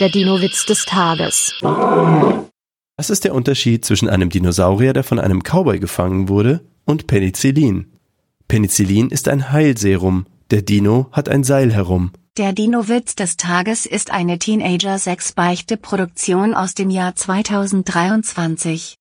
Der Dino-Witz des Tages. Was ist der Unterschied zwischen einem Dinosaurier, der von einem Cowboy gefangen wurde, und Penicillin? Penicillin ist ein Heilserum, der Dino hat ein Seil herum. Der Dino-Witz des Tages ist eine Teenager-6-Beichte-Produktion aus dem Jahr 2023.